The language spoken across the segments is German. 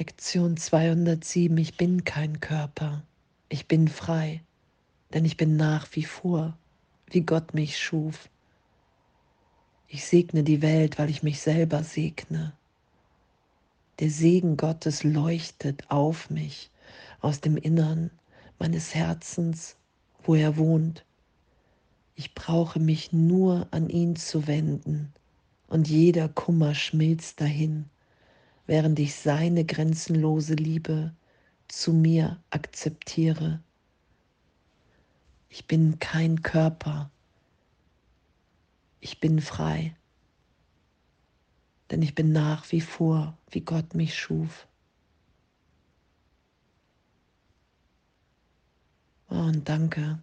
Lektion 207. Ich bin kein Körper. Ich bin frei, denn ich bin nach wie vor, wie Gott mich schuf. Ich segne die Welt, weil ich mich selber segne. Der Segen Gottes leuchtet auf mich aus dem Innern meines Herzens, wo er wohnt. Ich brauche mich nur an ihn zu wenden und jeder Kummer schmilzt dahin während ich seine grenzenlose Liebe zu mir akzeptiere. Ich bin kein Körper. Ich bin frei. Denn ich bin nach wie vor, wie Gott mich schuf. Oh, und danke.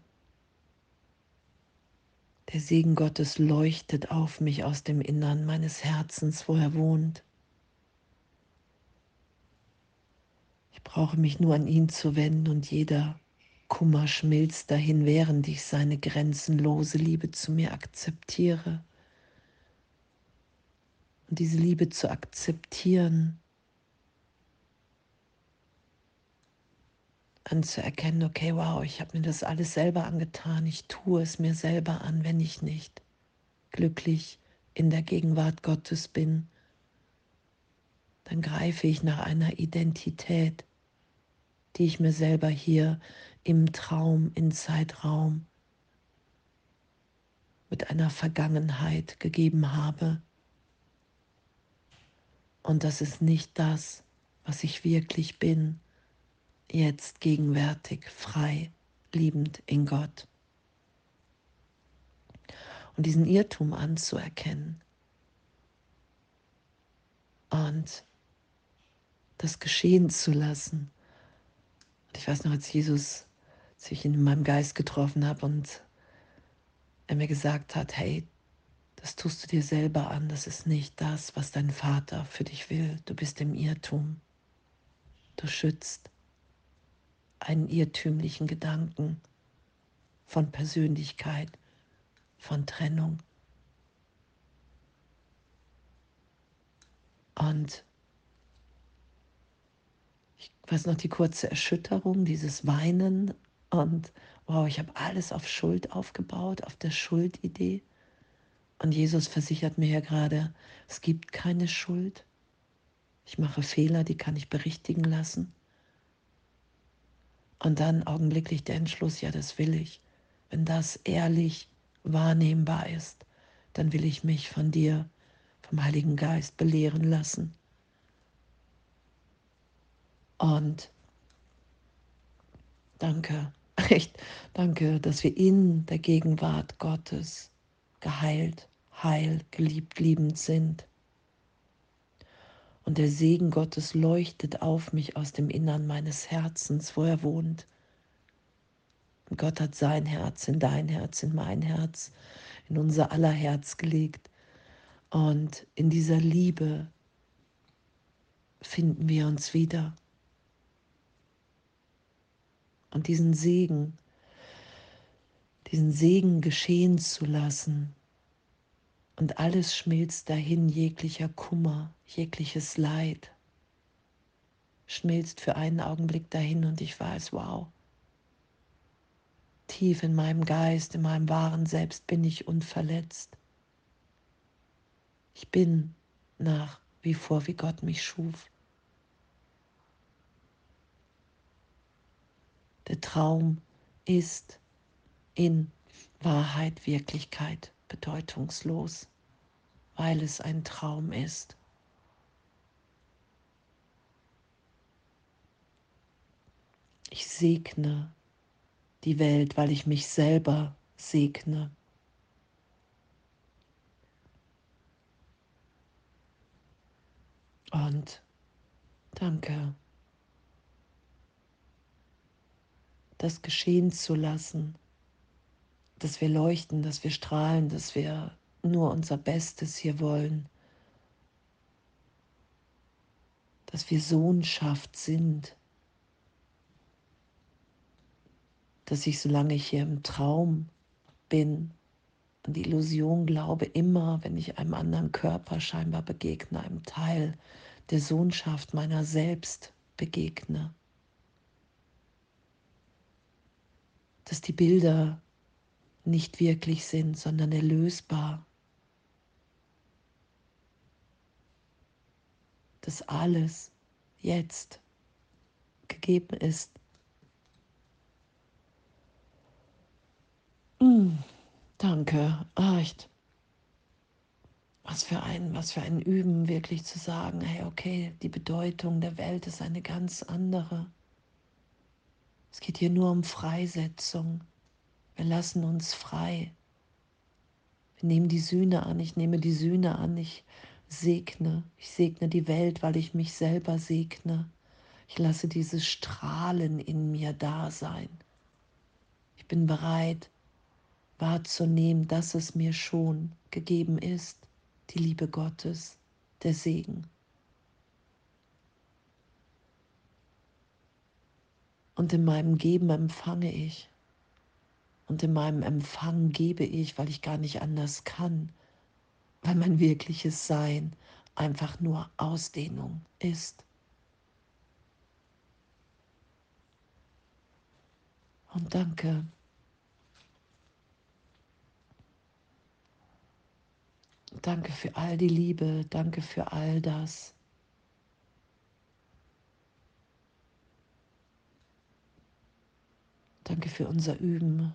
Der Segen Gottes leuchtet auf mich aus dem Innern meines Herzens, wo er wohnt. Brauche mich nur an ihn zu wenden und jeder Kummer schmilzt dahin, während ich seine grenzenlose Liebe zu mir akzeptiere. Und diese Liebe zu akzeptieren, anzuerkennen, okay, wow, ich habe mir das alles selber angetan, ich tue es mir selber an, wenn ich nicht glücklich in der Gegenwart Gottes bin, dann greife ich nach einer Identität, die ich mir selber hier im Traum, in Zeitraum mit einer Vergangenheit gegeben habe. Und das ist nicht das, was ich wirklich bin, jetzt gegenwärtig, frei, liebend in Gott. Und diesen Irrtum anzuerkennen und das geschehen zu lassen ich weiß noch, als Jesus, als ich ihn in meinem Geist getroffen habe und er mir gesagt hat, hey, das tust du dir selber an, das ist nicht das, was dein Vater für dich will. Du bist im Irrtum. Du schützt einen irrtümlichen Gedanken von Persönlichkeit, von Trennung. Und weiß noch die kurze Erschütterung, dieses Weinen und wow, ich habe alles auf Schuld aufgebaut, auf der Schuldidee. Und Jesus versichert mir ja gerade, es gibt keine Schuld. Ich mache Fehler, die kann ich berichtigen lassen. Und dann augenblicklich der Entschluss, ja, das will ich. Wenn das ehrlich wahrnehmbar ist, dann will ich mich von dir, vom Heiligen Geist belehren lassen. Und danke, echt, danke, dass wir in der Gegenwart Gottes geheilt, heil, geliebt, liebend sind. Und der Segen Gottes leuchtet auf mich aus dem Innern meines Herzens, wo er wohnt. Und Gott hat sein Herz in dein Herz, in mein Herz, in unser aller Herz gelegt. Und in dieser Liebe finden wir uns wieder und diesen Segen, diesen Segen geschehen zu lassen. Und alles schmilzt dahin, jeglicher Kummer, jegliches Leid schmilzt für einen Augenblick dahin und ich weiß, wow, tief in meinem Geist, in meinem wahren Selbst bin ich unverletzt. Ich bin nach wie vor, wie Gott mich schuf. Der Traum ist in Wahrheit, Wirklichkeit bedeutungslos, weil es ein Traum ist. Ich segne die Welt, weil ich mich selber segne. Und danke. Das geschehen zu lassen, dass wir leuchten, dass wir strahlen, dass wir nur unser Bestes hier wollen, dass wir Sohnschaft sind, dass ich, solange ich hier im Traum bin, an die Illusion glaube, immer, wenn ich einem anderen Körper scheinbar begegne, einem Teil der Sohnschaft meiner selbst begegne. Dass die Bilder nicht wirklich sind, sondern erlösbar. Dass alles jetzt gegeben ist. Mm, danke, ah, echt. Was für ein, was für ein Üben, wirklich zu sagen, hey, okay, die Bedeutung der Welt ist eine ganz andere. Es geht hier nur um Freisetzung. Wir lassen uns frei. Wir nehmen die Sühne an, ich nehme die Sühne an, ich segne. Ich segne die Welt, weil ich mich selber segne. Ich lasse dieses Strahlen in mir da sein. Ich bin bereit wahrzunehmen, dass es mir schon gegeben ist, die Liebe Gottes, der Segen. Und in meinem Geben empfange ich. Und in meinem Empfang gebe ich, weil ich gar nicht anders kann, weil mein wirkliches Sein einfach nur Ausdehnung ist. Und danke. Danke für all die Liebe, danke für all das. Danke für unser Üben.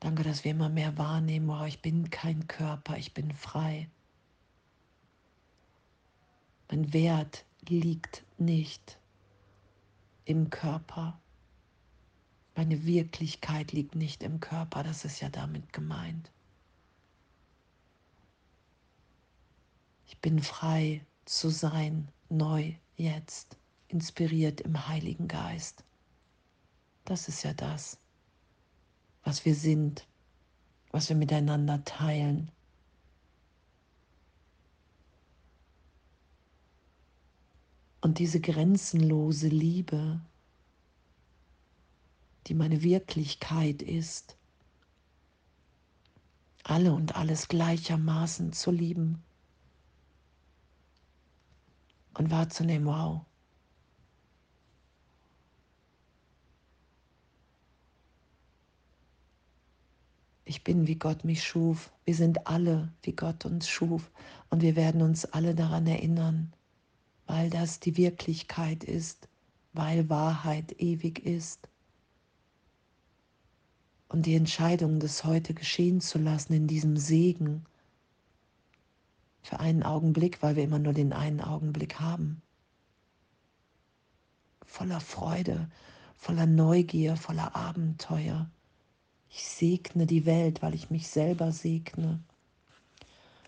Danke, dass wir immer mehr wahrnehmen, wow, ich bin kein Körper, ich bin frei. Mein Wert liegt nicht im Körper. Meine Wirklichkeit liegt nicht im Körper, das ist ja damit gemeint. Ich bin frei zu sein, neu, jetzt, inspiriert im Heiligen Geist. Das ist ja das, was wir sind, was wir miteinander teilen. Und diese grenzenlose Liebe, die meine Wirklichkeit ist, alle und alles gleichermaßen zu lieben und wahrzunehmen, wow, Ich bin, wie Gott mich schuf. Wir sind alle, wie Gott uns schuf. Und wir werden uns alle daran erinnern, weil das die Wirklichkeit ist, weil Wahrheit ewig ist. Und die Entscheidung, das heute geschehen zu lassen, in diesem Segen, für einen Augenblick, weil wir immer nur den einen Augenblick haben, voller Freude, voller Neugier, voller Abenteuer ich segne die Welt, weil ich mich selber segne.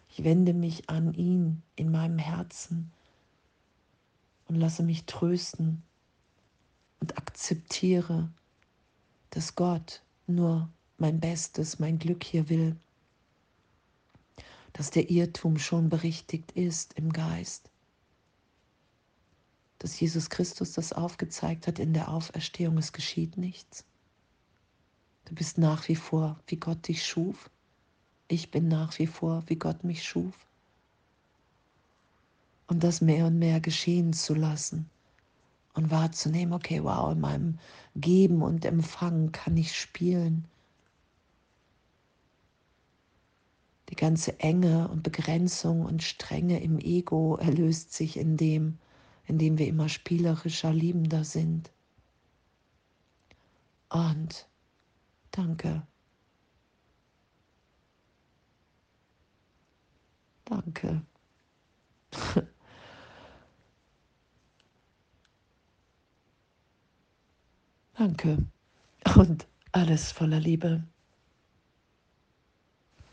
Ich wende mich an ihn in meinem Herzen und lasse mich trösten und akzeptiere, dass Gott nur mein Bestes, mein Glück hier will, dass der Irrtum schon berichtigt ist im Geist, dass Jesus Christus das aufgezeigt hat in der Auferstehung, es geschieht nichts. Du bist nach wie vor, wie Gott dich schuf. Ich bin nach wie vor, wie Gott mich schuf. Und das mehr und mehr geschehen zu lassen und wahrzunehmen, okay, wow, in meinem Geben und Empfangen kann ich spielen. Die ganze Enge und Begrenzung und Strenge im Ego erlöst sich in dem, in dem wir immer spielerischer, liebender sind. Und Danke. Danke. Danke. Und alles voller Liebe.